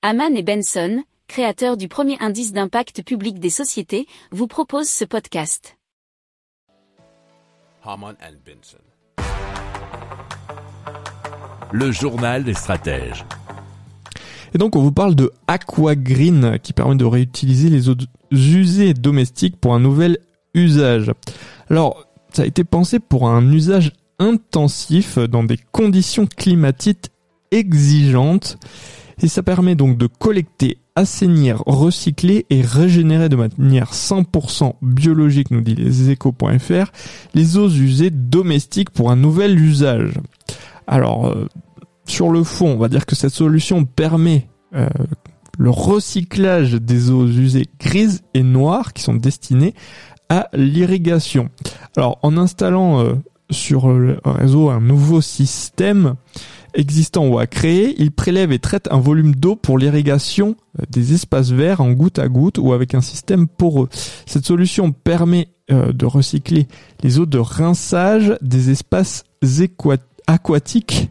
Haman et Benson, créateurs du premier indice d'impact public des sociétés, vous proposent ce podcast. Haman and Benson. Le journal des stratèges. Et donc on vous parle de Aquagreen qui permet de réutiliser les eaux usées domestiques pour un nouvel usage. Alors ça a été pensé pour un usage intensif dans des conditions climatiques exigeantes et ça permet donc de collecter, assainir, recycler et régénérer de manière 100% biologique, nous dit les échos.fr, les eaux usées domestiques pour un nouvel usage. Alors, euh, sur le fond, on va dire que cette solution permet euh, le recyclage des eaux usées grises et noires qui sont destinées à l'irrigation. Alors, en installant euh, sur le réseau un nouveau système, existant ou à créer, il prélève et traite un volume d'eau pour l'irrigation euh, des espaces verts en goutte à goutte ou avec un système poreux. Cette solution permet euh, de recycler les eaux de rinçage des espaces aquatiques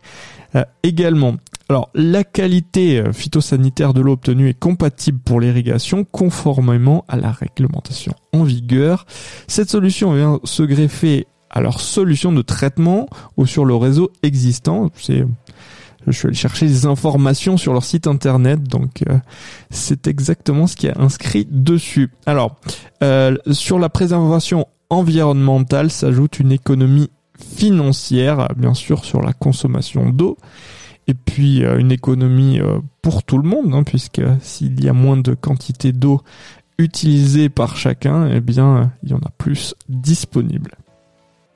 euh, également. Alors, la qualité phytosanitaire de l'eau obtenue est compatible pour l'irrigation conformément à la réglementation en vigueur. Cette solution vient se greffer à leur solution de traitement ou sur le réseau existant. Je suis allé chercher des informations sur leur site internet, donc euh, c'est exactement ce qui est inscrit dessus. Alors, euh, sur la préservation environnementale s'ajoute une économie financière, bien sûr, sur la consommation d'eau, et puis euh, une économie pour tout le monde, hein, puisque s'il y a moins de quantité d'eau utilisée par chacun, eh bien, il y en a plus disponible.